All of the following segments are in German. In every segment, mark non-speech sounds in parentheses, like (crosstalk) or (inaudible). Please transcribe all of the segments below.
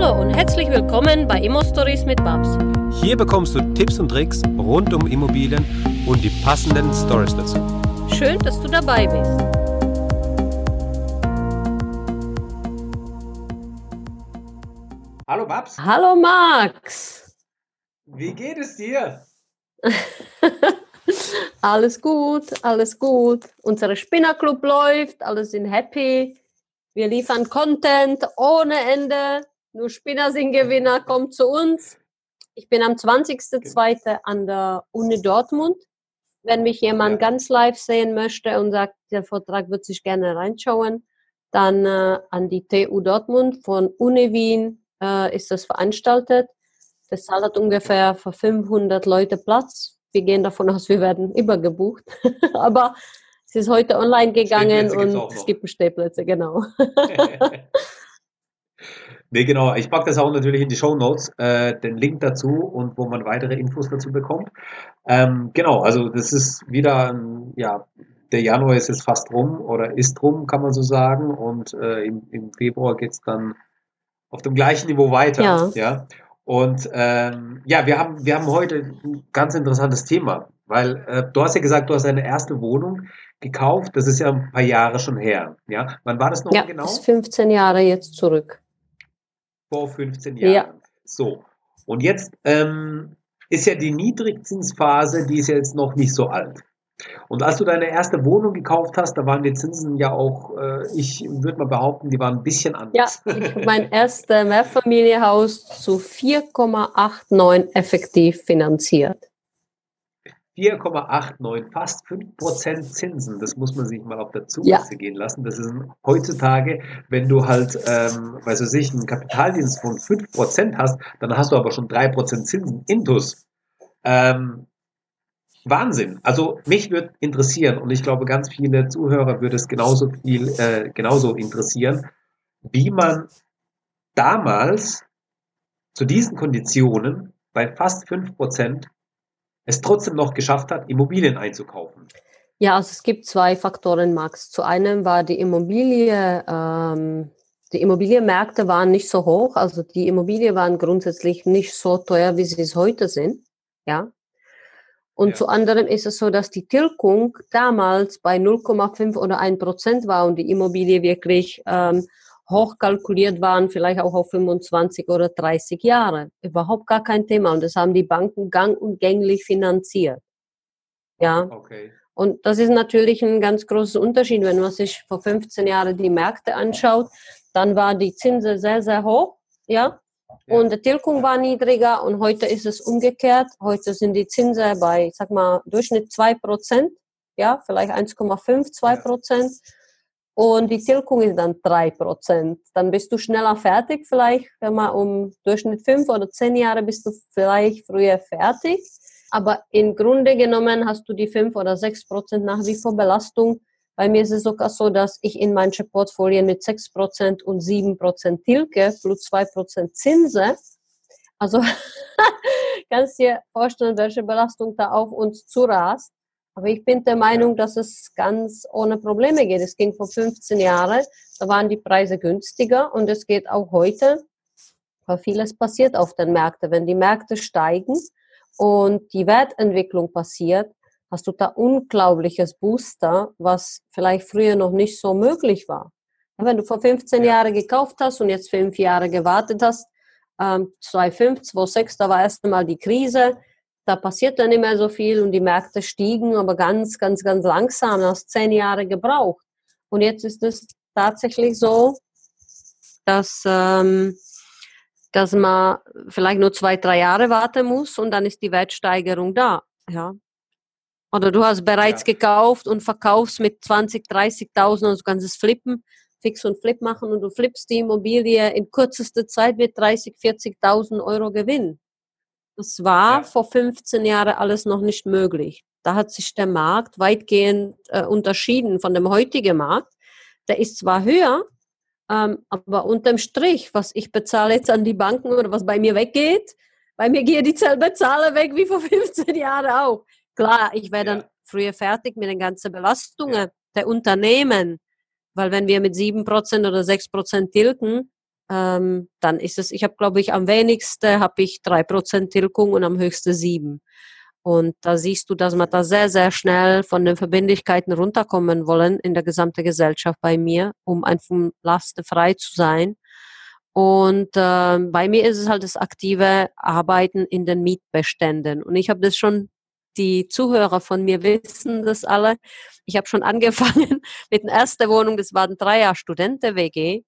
Hallo und herzlich willkommen bei Immo Stories mit Babs. Hier bekommst du Tipps und Tricks rund um Immobilien und die passenden Stories dazu. Schön, dass du dabei bist. Hallo Babs, Hallo Max. wie geht es dir? (laughs) alles gut, alles gut. Unser Spinnerclub läuft, alle sind happy. Wir liefern Content ohne Ende. Nur Spinner sind Gewinner, kommt zu uns. Ich bin am 20.02. an der Uni Dortmund. Wenn mich jemand Ja. ganz live sehen möchte und sagt, der Vortrag wird sich gerne reinschauen, dann äh, an die TU Dortmund von Uni Wien äh, ist das veranstaltet. Das Saal hat ungefähr für 500 Leute Platz. Wir gehen davon aus, wir werden übergebucht. (laughs) Aber es ist heute online gegangen und es gibt Stehplätze, genau. (laughs) (laughs) nee, genau. Ich packe das auch natürlich in die Show Notes, äh, den Link dazu und wo man weitere Infos dazu bekommt. Ähm, genau, also das ist wieder, ähm, ja, der Januar ist jetzt fast rum oder ist rum, kann man so sagen. Und äh, im, im Februar geht es dann auf dem gleichen Niveau weiter. Ja. ja? Und ähm, ja, wir haben, wir haben heute ein ganz interessantes Thema, weil äh, du hast ja gesagt, du hast deine erste Wohnung gekauft. Das ist ja ein paar Jahre schon her. Ja, wann war das noch Ja, genau? ist 15 Jahre jetzt zurück. Vor 15 Jahren. Ja. So. Und jetzt ähm, ist ja die Niedrigzinsphase, die ist ja jetzt noch nicht so alt. Und als du deine erste Wohnung gekauft hast, da waren die Zinsen ja auch, äh, ich würde mal behaupten, die waren ein bisschen Ja, anders. ich habe mein erstes Mehrfamilienhaus zu 4,89 effektiv finanziert. 4,89, fast 5% Zinsen. Das muss man sich mal auf der Zunge gehen lassen. Das ist heutzutage, wenn du halt, ähm, weiß ich nicht, einen Kapitaldienst von 5% hast, dann hast du aber schon 3% Zinsen intus. Ähm, Wahnsinn. Also mich würde interessieren und ich glaube, ganz viele Zuhörer würde es genauso viel, äh, genauso interessieren, wie man damals zu diesen Konditionen bei fast 5% es trotzdem noch geschafft hat, Immobilien einzukaufen. Ja, also es gibt zwei Faktoren, Max. Zu einem war die Immobilie, ähm, die Immobilienmärkte waren nicht so hoch, also die Immobilien waren grundsätzlich nicht so teuer, wie sie es heute sind. Ja. Und Ja. zu anderem ist es so, dass die Tilgung damals bei 0,5 oder 1 Prozent war und die Immobilie wirklich ähm, hoch kalkuliert waren, vielleicht auch auf 25 oder 30 Jahre. Überhaupt gar kein Thema. Und das haben die Banken gang und gänglich finanziert. Ja. Okay. Und das ist natürlich ein ganz großer Unterschied, wenn man sich vor 15 Jahren die Märkte anschaut, dann war die Zinse sehr, sehr hoch, ja, und die Tilgung war niedriger und heute ist es umgekehrt. Heute sind die Zinsen bei, ich sag mal, Durchschnitt 2 Prozent, ja, vielleicht 1,5, 2 Prozent. Und die Tilgung ist dann 3 Prozent. Dann bist du schneller fertig, vielleicht, wenn man um Durchschnitt 5 oder 10 Jahre bist du vielleicht früher fertig. Aber im Grunde genommen hast du die 5 oder 6 Prozent nach wie vor Belastung. Bei mir ist es sogar so, dass ich in manche Portfolien mit 6 Prozent und 7 Prozent Tilge plus 2 Prozent Zinse. Also (laughs) kannst dir vorstellen, welche Belastung da auf uns zurast. Aber ich bin der Meinung, dass es ganz ohne Probleme geht. Es ging vor 15 Jahren, da waren die Preise günstiger und es geht auch heute, weil vieles passiert auf den Märkten. Wenn die Märkte steigen und die Wertentwicklung passiert, hast du da unglaubliches Booster, was vielleicht früher noch nicht so möglich war. Wenn du vor 15 Ja. Jahren gekauft hast und jetzt fünf Jahre gewartet hast, ähm, 2005, 2006, da war erst einmal die Krise, da passiert dann nicht mehr so viel und die Märkte stiegen, aber ganz, ganz, ganz langsam, du hast zehn Jahre gebraucht. Und jetzt ist es tatsächlich so, dass, ähm, dass man vielleicht nur zwei, drei Jahre warten muss und dann ist die Wertsteigerung da. Ja. Oder du hast bereits Ja. gekauft und verkaufst mit 20, 30.000 und du kannst es flippen, fix und flip machen und du flippst die Immobilie in kürzester Zeit mit 30, 40.000 Euro Gewinn. Das war Ja. vor 15 Jahren alles noch nicht möglich. Da hat sich der Markt weitgehend äh, unterschieden von dem heutigen Markt. Der ist zwar höher, ähm, aber unterm Strich, was ich bezahle jetzt an die Banken oder was bei mir weggeht, bei mir geht dieselbe Zahl weg wie vor (laughs) 15 Jahren auch. Klar, ich wäre dann Ja. früher fertig mit den ganzen Belastungen der Unternehmen, weil wenn wir mit 7% oder 6% tilgen, ähm, dann ist es, ich habe, glaube ich, am wenigsten habe ich drei Prozent Tilgung und am höchsten sieben. Und da siehst du, dass man da sehr, sehr schnell von den Verbindlichkeiten runterkommen wollen in der gesamten Gesellschaft bei mir, um einfach lastenfrei zu sein. Und äh, bei mir ist es halt das aktive Arbeiten in den Mietbeständen. Und ich habe das schon, die Zuhörer von mir wissen das alle. Ich habe schon (laughs) angefangen mit der ersten Wohnung, das war ein Dreier Studenten-WG.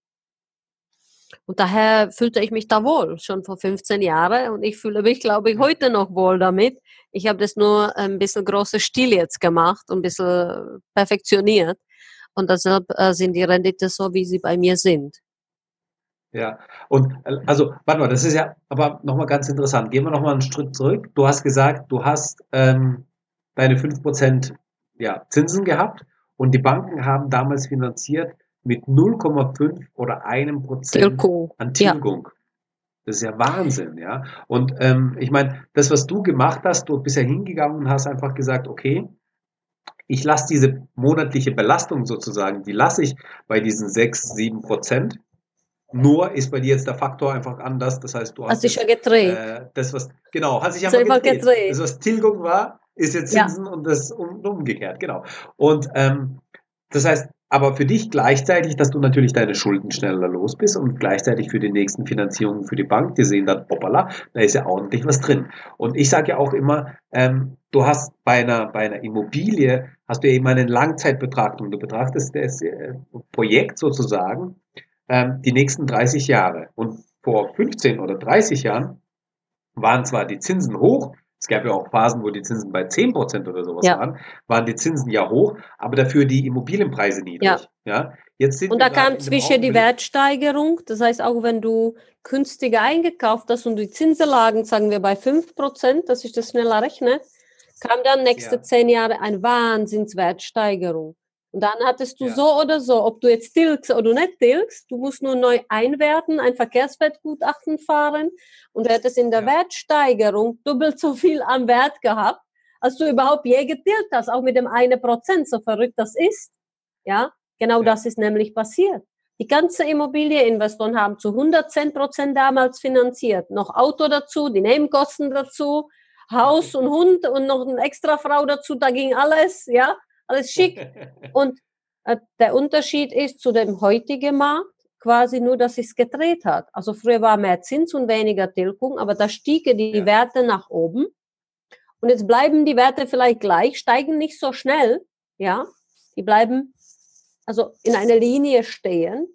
Und daher fühlte ich mich da wohl, schon vor 15 Jahren. Und ich fühle mich, glaube ich, heute noch wohl damit. Ich habe das nur ein bisschen großer Stil jetzt gemacht und ein bisschen perfektioniert. Und deshalb äh, sind die Rendite so, wie sie bei mir sind. Ja, und äh, also, warte mal, das ist ja aber nochmal ganz interessant. Gehen wir nochmal einen Schritt zurück. Du hast gesagt, du hast ähm, deine 5% ja, Zinsen gehabt und die Banken haben damals finanziert mit 0,5 oder einem Prozent an Tilgung. Ja. Das ist ja Wahnsinn, ja. Und ähm, ich meine, das, was du gemacht hast, du bist ja hingegangen und hast einfach gesagt, okay, ich lasse diese monatliche Belastung sozusagen, die lasse ich bei diesen 6, 7 Prozent. Nur ist bei dir jetzt der Faktor einfach anders. Das heißt, du hast. Hast sich ja gedreht. Äh, das, was, genau, hat sich einfach gedreht. gedreht. Das, was Tilgung war, ist jetzt Zinsen ja. und das um, umgekehrt, genau. Und ähm, das heißt, aber für dich gleichzeitig, dass du natürlich deine Schulden schneller los bist und gleichzeitig für die nächsten Finanzierungen für die Bank, die sehen dann, hoppala, da ist ja ordentlich was drin. Und ich sage ja auch immer, ähm, du hast bei einer, bei einer Immobilie, hast du ja immer eine Langzeitbetrachtung. Du betrachtest das äh, Projekt sozusagen ähm, die nächsten 30 Jahre. Und vor 15 oder 30 Jahren waren zwar die Zinsen hoch, es gab ja auch Phasen, wo die Zinsen bei 10% oder sowas ja. waren, waren die Zinsen ja hoch, aber dafür die Immobilienpreise niedrig. Ja. ja? Jetzt sind und da kam zwischen die Wertsteigerung, das heißt auch wenn du günstiger eingekauft hast und die Zinsen lagen, sagen wir bei 5%, dass ich das schneller rechne, kam dann nächste ja. zehn Jahre eine Wahnsinnswertsteigerung. Und dann hattest du ja. so oder so, ob du jetzt tilgst oder nicht tilgst, du musst nur neu einwerten, ein Verkehrswertgutachten fahren und du hättest in der ja. Wertsteigerung doppelt so viel am Wert gehabt, als du überhaupt je getilgt hast, auch mit dem eine Prozent, so verrückt das ist. Ja, genau ja. das ist nämlich passiert. Die ganze Immobilieninvestoren haben zu 110 Prozent damals finanziert. Noch Auto dazu, die Nebenkosten dazu, Haus und Hund und noch eine extra Frau dazu, da ging alles, ja alles schick. Und äh, der Unterschied ist zu dem heutigen Markt quasi nur, dass es gedreht hat. Also früher war mehr Zins und weniger Tilgung, aber da stiegen die ja. Werte nach oben. Und jetzt bleiben die Werte vielleicht gleich, steigen nicht so schnell, ja. Die bleiben also in einer Linie stehen.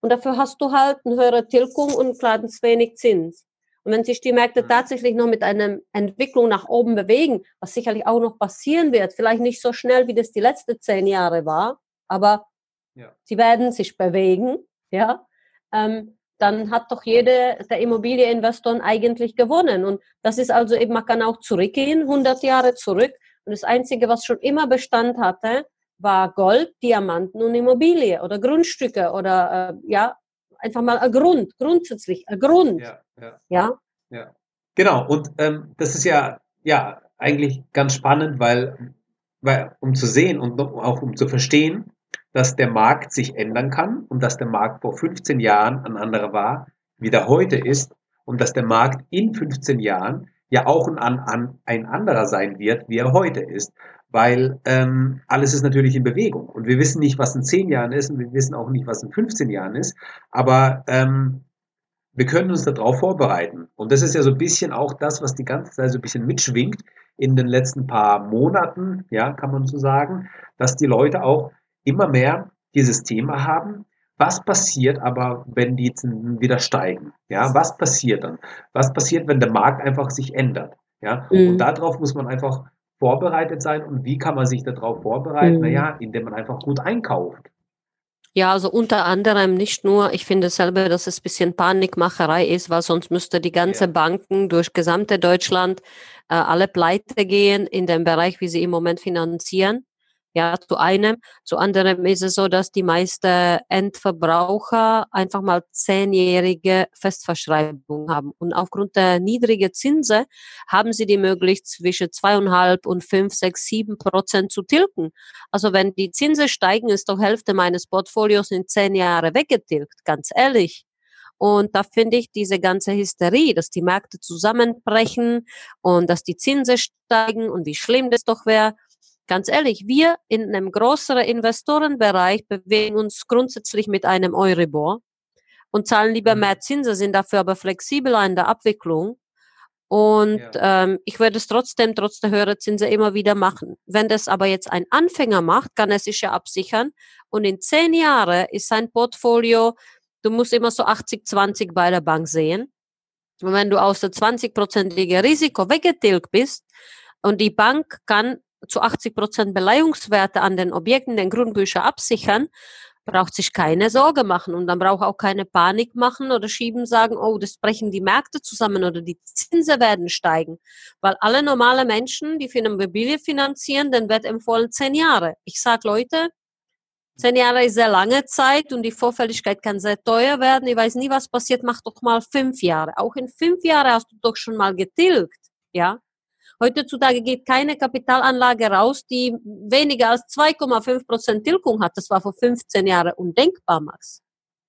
Und dafür hast du halt eine höhere Tilgung und ganz wenig Zins. Und wenn sich die Märkte mhm. tatsächlich noch mit einer Entwicklung nach oben bewegen, was sicherlich auch noch passieren wird, vielleicht nicht so schnell, wie das die letzten zehn Jahre war, aber ja. sie werden sich bewegen, ja, ähm, dann hat doch jeder der Immobilieninvestoren eigentlich gewonnen. Und das ist also eben, man kann auch zurückgehen, 100 Jahre zurück. Und das Einzige, was schon immer Bestand hatte, war Gold, Diamanten und Immobilie oder Grundstücke oder äh, ja, einfach mal ein Grund, grundsätzlich ein Grund. Ja, ja. ja? ja. Genau, und ähm, das ist ja, ja eigentlich ganz spannend, weil, weil um zu sehen und auch um zu verstehen, dass der Markt sich ändern kann und dass der Markt vor 15 Jahren ein anderer war, wie der heute ist und dass der Markt in 15 Jahren ja auch ein, ein, ein anderer sein wird, wie er heute ist weil ähm, alles ist natürlich in Bewegung. Und wir wissen nicht, was in zehn Jahren ist und wir wissen auch nicht, was in 15 Jahren ist. Aber ähm, wir können uns darauf vorbereiten. Und das ist ja so ein bisschen auch das, was die ganze Zeit so ein bisschen mitschwingt in den letzten paar Monaten, ja, kann man so sagen, dass die Leute auch immer mehr dieses Thema haben. Was passiert aber, wenn die Zinsen wieder steigen? Ja, was passiert dann? Was passiert, wenn der Markt einfach sich ändert? Ja, mhm. und darauf muss man einfach vorbereitet sein und wie kann man sich darauf vorbereiten? Mhm. Naja, indem man einfach gut einkauft. Ja, also unter anderem nicht nur, ich finde selber, dass es ein bisschen Panikmacherei ist, weil sonst müsste die ganze ja. Banken durch gesamte Deutschland äh, alle pleite gehen in dem Bereich, wie sie im Moment finanzieren. Ja, zu einem. Zu anderem ist es so, dass die meisten Endverbraucher einfach mal zehnjährige Festverschreibung haben. Und aufgrund der niedrigen Zinsen haben sie die Möglichkeit, zwischen zweieinhalb und fünf, sechs, sieben Prozent zu tilgen. Also wenn die Zinsen steigen, ist doch Hälfte meines Portfolios in zehn Jahre weggetilgt, ganz ehrlich. Und da finde ich diese ganze Hysterie, dass die Märkte zusammenbrechen und dass die Zinsen steigen und wie schlimm das doch wäre. Ganz ehrlich, wir in einem größeren Investorenbereich bewegen uns grundsätzlich mit einem Euribor und zahlen lieber mhm. mehr Zinsen, sind dafür aber flexibler in der Abwicklung. Und ja. ähm, ich würde es trotzdem, trotz der höheren Zinsen, immer wieder machen. Wenn das aber jetzt ein Anfänger macht, kann er sich ja absichern. Und in zehn Jahren ist sein Portfolio, du musst immer so 80-20 bei der Bank sehen. Und wenn du aus der 20-prozentigen Risiko weggetilgt bist und die Bank kann zu 80 Prozent Beleihungswerte an den Objekten, den Grundbüchern absichern, braucht sich keine Sorge machen und dann braucht auch keine Panik machen oder schieben sagen, oh, das brechen die Märkte zusammen oder die Zinsen werden steigen. Weil alle normale Menschen, die für eine Immobilie finanzieren, dann wird empfohlen zehn Jahre. Ich sage Leute, zehn Jahre ist sehr lange Zeit und die Vorfälligkeit kann sehr teuer werden. Ich weiß nie, was passiert, mach doch mal fünf Jahre. Auch in fünf Jahren hast du doch schon mal getilgt, ja. Heutzutage geht keine Kapitalanlage raus, die weniger als 2,5 Prozent Tilgung hat. Das war vor 15 Jahren undenkbar, Max.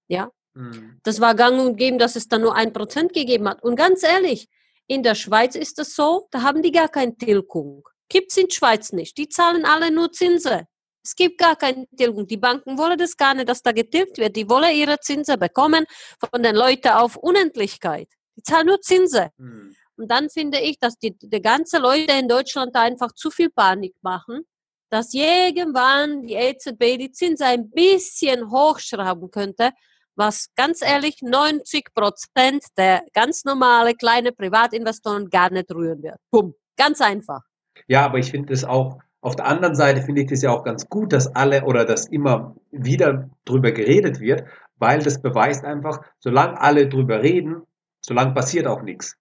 Ja. Mhm. Das war gang und gäbe, dass es da nur ein Prozent gegeben hat. Und ganz ehrlich, in der Schweiz ist es so, da haben die gar keine Tilgung. Gibt's in der Schweiz nicht. Die zahlen alle nur Zinsen. Es gibt gar keine Tilgung. Die Banken wollen das gar nicht, dass da getilgt wird. Die wollen ihre Zinsen bekommen von den Leuten auf Unendlichkeit. Die zahlen nur Zinsen. Mhm. Und dann finde ich, dass die, die ganze Leute in Deutschland einfach zu viel Panik machen, dass irgendwann die EZB die Zinsen ein bisschen hochschrauben könnte, was ganz ehrlich 90 Prozent der ganz normale kleine Privatinvestoren gar nicht rühren wird. Bumm. Ganz einfach. Ja, aber ich finde es auch, auf der anderen Seite finde ich das ja auch ganz gut, dass alle oder dass immer wieder drüber geredet wird, weil das beweist einfach, solange alle drüber reden, solange passiert auch nichts.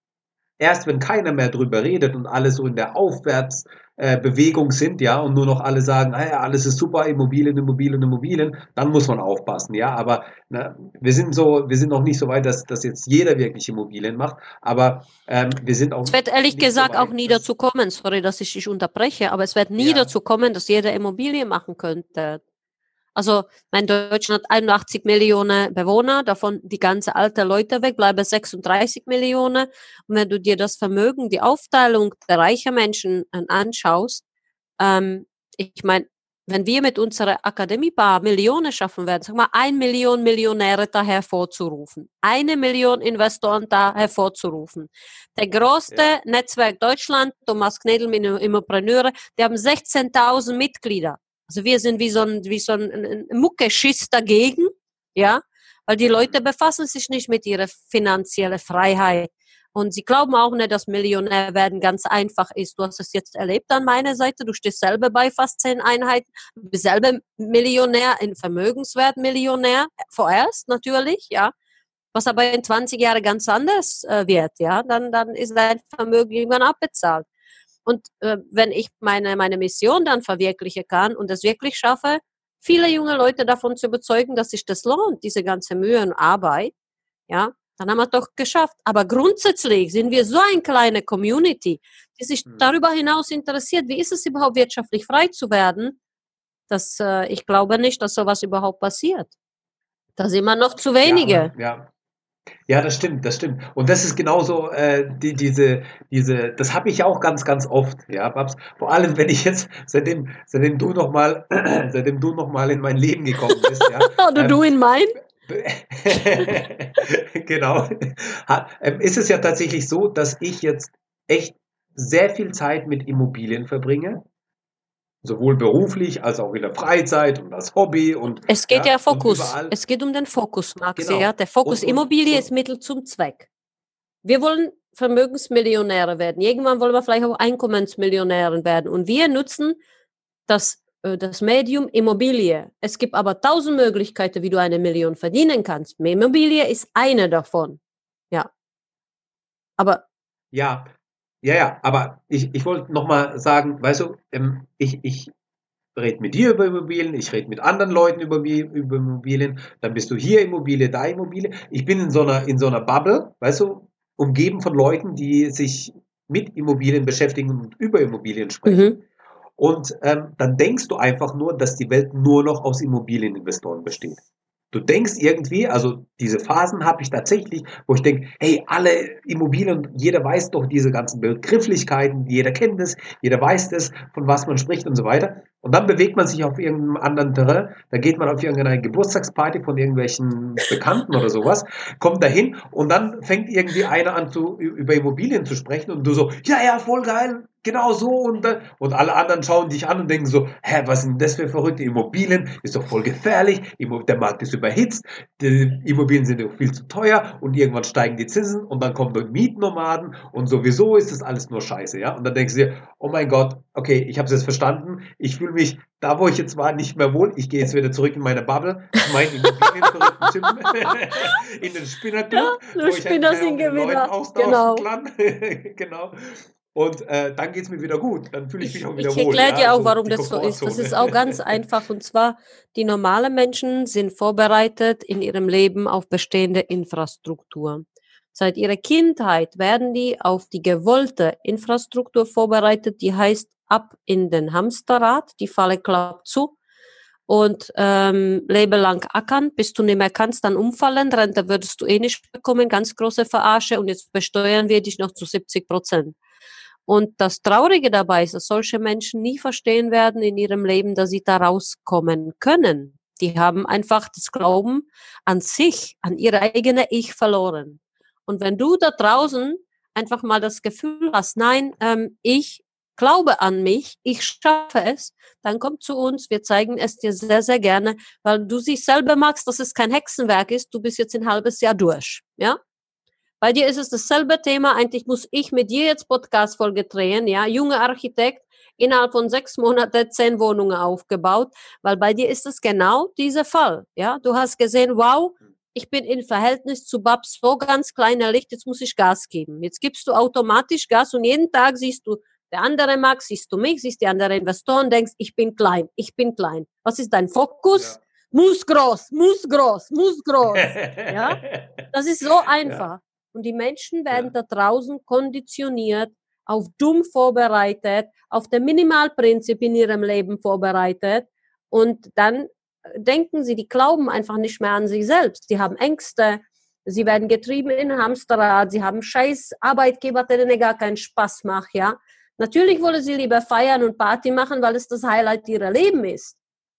Erst wenn keiner mehr drüber redet und alle so in der Aufwärtsbewegung äh, sind, ja, und nur noch alle sagen, ah ja, alles ist super, Immobilien, Immobilien, Immobilien, dann muss man aufpassen, ja. Aber na, wir sind so, wir sind noch nicht so weit, dass, dass jetzt jeder wirklich Immobilien macht. Aber ähm, wir sind auch. Es wird ehrlich gesagt so weit, auch nie dazu kommen, sorry, dass ich dich unterbreche, aber es wird nie ja. dazu kommen, dass jeder Immobilien machen könnte. Also mein Deutschland hat 81 Millionen Bewohner, davon die ganze alte Leute weg, bleiben 36 Millionen. Und wenn du dir das Vermögen, die Aufteilung der reichen Menschen anschaust, ähm, ich meine, wenn wir mit unserer Akademie paar Millionen schaffen werden, sag mal, ein Million Millionäre da hervorzurufen, eine Million Investoren da hervorzurufen. Der größte ja. Netzwerk Deutschland, Thomas Knedel, Immopreneure, die haben 16.000 Mitglieder. Also wir sind wie so ein, wie so ein, Muckeschiss dagegen, ja, weil die Leute befassen sich nicht mit ihrer finanziellen Freiheit. Und sie glauben auch nicht, dass Millionär werden ganz einfach ist. Du hast es jetzt erlebt an meiner Seite. Du stehst selber bei fast zehn Einheiten. Selber Millionär, in Vermögenswert Millionär. Vorerst natürlich, ja. Was aber in 20 Jahren ganz anders äh, wird, ja. Dann, dann ist dein Vermögen irgendwann abbezahlt. Und äh, wenn ich meine, meine Mission dann verwirklichen kann und es wirklich schaffe, viele junge Leute davon zu überzeugen, dass sich das lohnt, diese ganze Mühe und Arbeit, ja, dann haben wir es doch geschafft. Aber grundsätzlich sind wir so eine kleine Community, die sich mhm. darüber hinaus interessiert, wie ist es überhaupt wirtschaftlich frei zu werden, dass äh, ich glaube nicht, dass sowas überhaupt passiert. Da sind wir noch zu wenige. Ja, ja. Ja, das stimmt, das stimmt. Und das ist genauso äh, die, diese, diese, das habe ich auch ganz, ganz oft, ja, Babs. Vor allem, wenn ich jetzt, seitdem, seitdem du noch mal, (clears throat) seitdem du noch mal in mein Leben gekommen bist, ja. (laughs) Oder ähm, du in mein? (laughs) genau. Ha, ähm, ist es ja tatsächlich so, dass ich jetzt echt sehr viel Zeit mit Immobilien verbringe sowohl beruflich als auch in der Freizeit und als Hobby und es geht ja, ja Fokus. Es geht um den Fokus, Max. Genau. Ja, der Fokus und, Immobilie und, ist Mittel zum Zweck. Wir wollen Vermögensmillionäre werden. Irgendwann wollen wir vielleicht auch Einkommensmillionäre werden. Und wir nutzen das, äh, das Medium Immobilie. Es gibt aber tausend Möglichkeiten, wie du eine Million verdienen kannst. Immobilie ist eine davon. Ja. Aber ja, ja, ja, aber ich, ich wollte nochmal sagen, weißt du, ähm, ich, ich rede mit dir über Immobilien, ich rede mit anderen Leuten über, über Immobilien, dann bist du hier Immobilie, da Immobilie. Ich bin in so einer, in so einer Bubble, weißt du, umgeben von Leuten, die sich mit Immobilien beschäftigen und über Immobilien sprechen. Mhm. Und ähm, dann denkst du einfach nur, dass die Welt nur noch aus Immobilieninvestoren besteht. Du denkst irgendwie, also diese Phasen habe ich tatsächlich, wo ich denke, hey, alle Immobilien, jeder weiß doch diese ganzen Begrifflichkeiten, jeder kennt es, jeder weiß das, von was man spricht und so weiter. Und dann bewegt man sich auf irgendeinem anderen Terrain, da geht man auf irgendeine Geburtstagsparty von irgendwelchen Bekannten oder sowas, kommt dahin und dann fängt irgendwie einer an zu, über Immobilien zu sprechen und du so, ja, ja, voll geil, genau so und, und alle anderen schauen dich an und denken so, hä, was sind das für verrückte Immobilien? Ist doch voll gefährlich, der Markt ist überhitzt, die Immobilien sind doch viel zu teuer und irgendwann steigen die Zinsen und dann kommen dort Mietnomaden und sowieso ist das alles nur Scheiße, ja? Und dann denkst du dir, oh mein Gott, okay, ich habe es jetzt verstanden, ich fühle mich da, wo ich jetzt war, nicht mehr wohl, ich gehe jetzt wieder zurück in meine Bubble, mein Immobilien (laughs) in den Spinnerclub, ja, wo ich Spinner halt austauschen genau. kann. (laughs) genau. Und äh, dann geht es mir wieder gut. Dann fühle ich mich auch wieder ich wohl. Ich erkläre dir ja, auch, warum das so ist. Das ist auch ganz (laughs) einfach. Und zwar, die normalen Menschen sind vorbereitet in ihrem Leben auf bestehende Infrastruktur. Seit ihrer Kindheit werden die auf die gewollte Infrastruktur vorbereitet, die heißt ab in den Hamsterrad, die Falle klappt zu und ähm, lebe lang ackern, bis du nicht mehr kannst, dann umfallen, Rente würdest du eh nicht bekommen, ganz große Verarsche und jetzt besteuern wir dich noch zu 70 Prozent. Und das Traurige dabei ist, dass solche Menschen nie verstehen werden in ihrem Leben, dass sie da rauskommen können. Die haben einfach das Glauben an sich, an ihre eigene Ich verloren. Und wenn du da draußen einfach mal das Gefühl hast, nein, ähm, ich glaube an mich, ich schaffe es, dann komm zu uns, wir zeigen es dir sehr, sehr gerne, weil du sich selber magst, dass es kein Hexenwerk ist, du bist jetzt ein halbes Jahr durch, ja? Bei dir ist es dasselbe Thema. Eigentlich muss ich mit dir jetzt Podcast-Folge drehen. Ja, junger Architekt, innerhalb von sechs Monaten zehn Wohnungen aufgebaut, weil bei dir ist es genau dieser Fall. Ja, du hast gesehen, wow, ich bin in Verhältnis zu Babs so ganz kleiner Licht, jetzt muss ich Gas geben. Jetzt gibst du automatisch Gas und jeden Tag siehst du, der andere mag, siehst du mich, siehst die anderen Investoren, denkst, ich bin klein, ich bin klein. Was ist dein Fokus? Ja. Muss groß, muss groß, muss groß. (laughs) ja, das ist so einfach. Ja. Und die Menschen werden ja. da draußen konditioniert, auf dumm vorbereitet, auf der Minimalprinzip in ihrem Leben vorbereitet. Und dann äh, denken sie, die glauben einfach nicht mehr an sich selbst. Die haben Ängste, sie werden getrieben in Hamsterrad, sie haben scheiß Arbeitgeber, denen gar keinen Spaß macht, ja. Natürlich wollen sie lieber feiern und Party machen, weil es das Highlight ihrer Leben ist.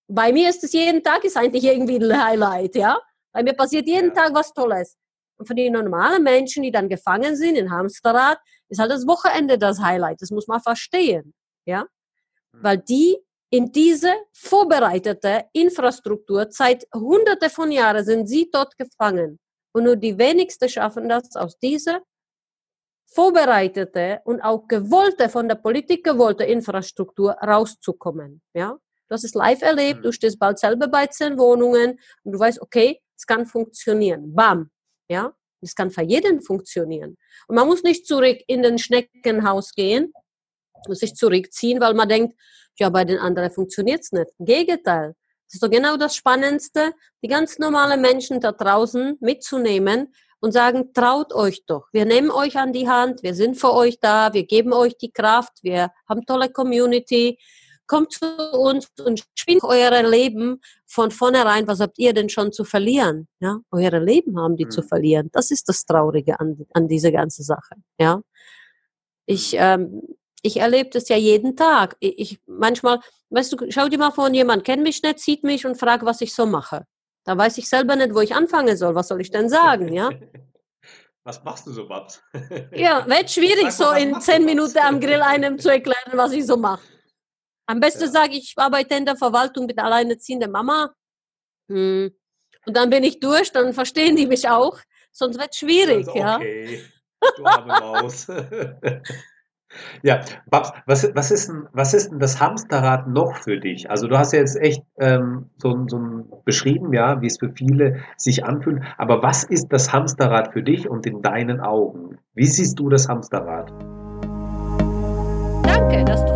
Bei mir ist es jeden Tag ist eigentlich irgendwie ein Highlight, ja. Bei mir passiert jeden Tag was Tolles. Und für die normalen Menschen, die dann gefangen sind in Hamsterrad, ist halt das Wochenende das Highlight. Das muss man verstehen. Ja? Mhm. Weil die in diese vorbereitete Infrastruktur seit hunderte von Jahren sind sie dort gefangen. Und nur die wenigsten schaffen das aus dieser vorbereitete und auch gewollte, von der Politik gewollte Infrastruktur rauszukommen. Ja? Du hast es live erlebt, du mhm. stehst bald selber bei zehn Wohnungen und du weißt, okay, es kann funktionieren. Bam, ja, das kann für jeden funktionieren. Und man muss nicht zurück in den Schneckenhaus gehen, muss sich zurückziehen, weil man denkt, ja, bei den anderen funktioniert es nicht. Im Gegenteil. Das ist doch genau das Spannendste, die ganz normalen Menschen da draußen mitzunehmen und sagen, traut euch doch. Wir nehmen euch an die Hand, wir sind für euch da, wir geben euch die Kraft, wir haben tolle Community, kommt zu uns und spielt euer Leben von vornherein. Was habt ihr denn schon zu verlieren? Ja, euer Leben haben die mhm. zu verlieren. Das ist das Traurige an, an dieser ganzen Sache. Ja, ich, mhm. ähm, ich erlebe das ja jeden Tag. Ich, ich, manchmal, weißt du, schau dir mal vor, jemand kennt mich nicht, sieht mich und fragt, was ich so mache. Da weiß ich selber nicht, wo ich anfangen soll. Was soll ich denn sagen, ja? (laughs) Was machst du so, Babs? ja, wird (laughs) schwierig, so in zehn Minuten am Grill einem zu erklären, was ich so mache. Am besten ja. sage ich, ich arbeite in der Verwaltung mit alleinerziehender Mama. Hm. Und dann bin ich durch, dann verstehen die mich auch. Sonst wird es schwierig, also, okay. ja. Du arme Maus. (laughs) ja, Babs, was, was, ist denn, was ist denn das Hamsterrad noch für dich? Also du hast ja jetzt echt ähm, so, so beschrieben, ja, wie es für viele sich anfühlt. Aber was ist das Hamsterrad für dich und in deinen Augen? Wie siehst du das Hamsterrad? Danke, dass du.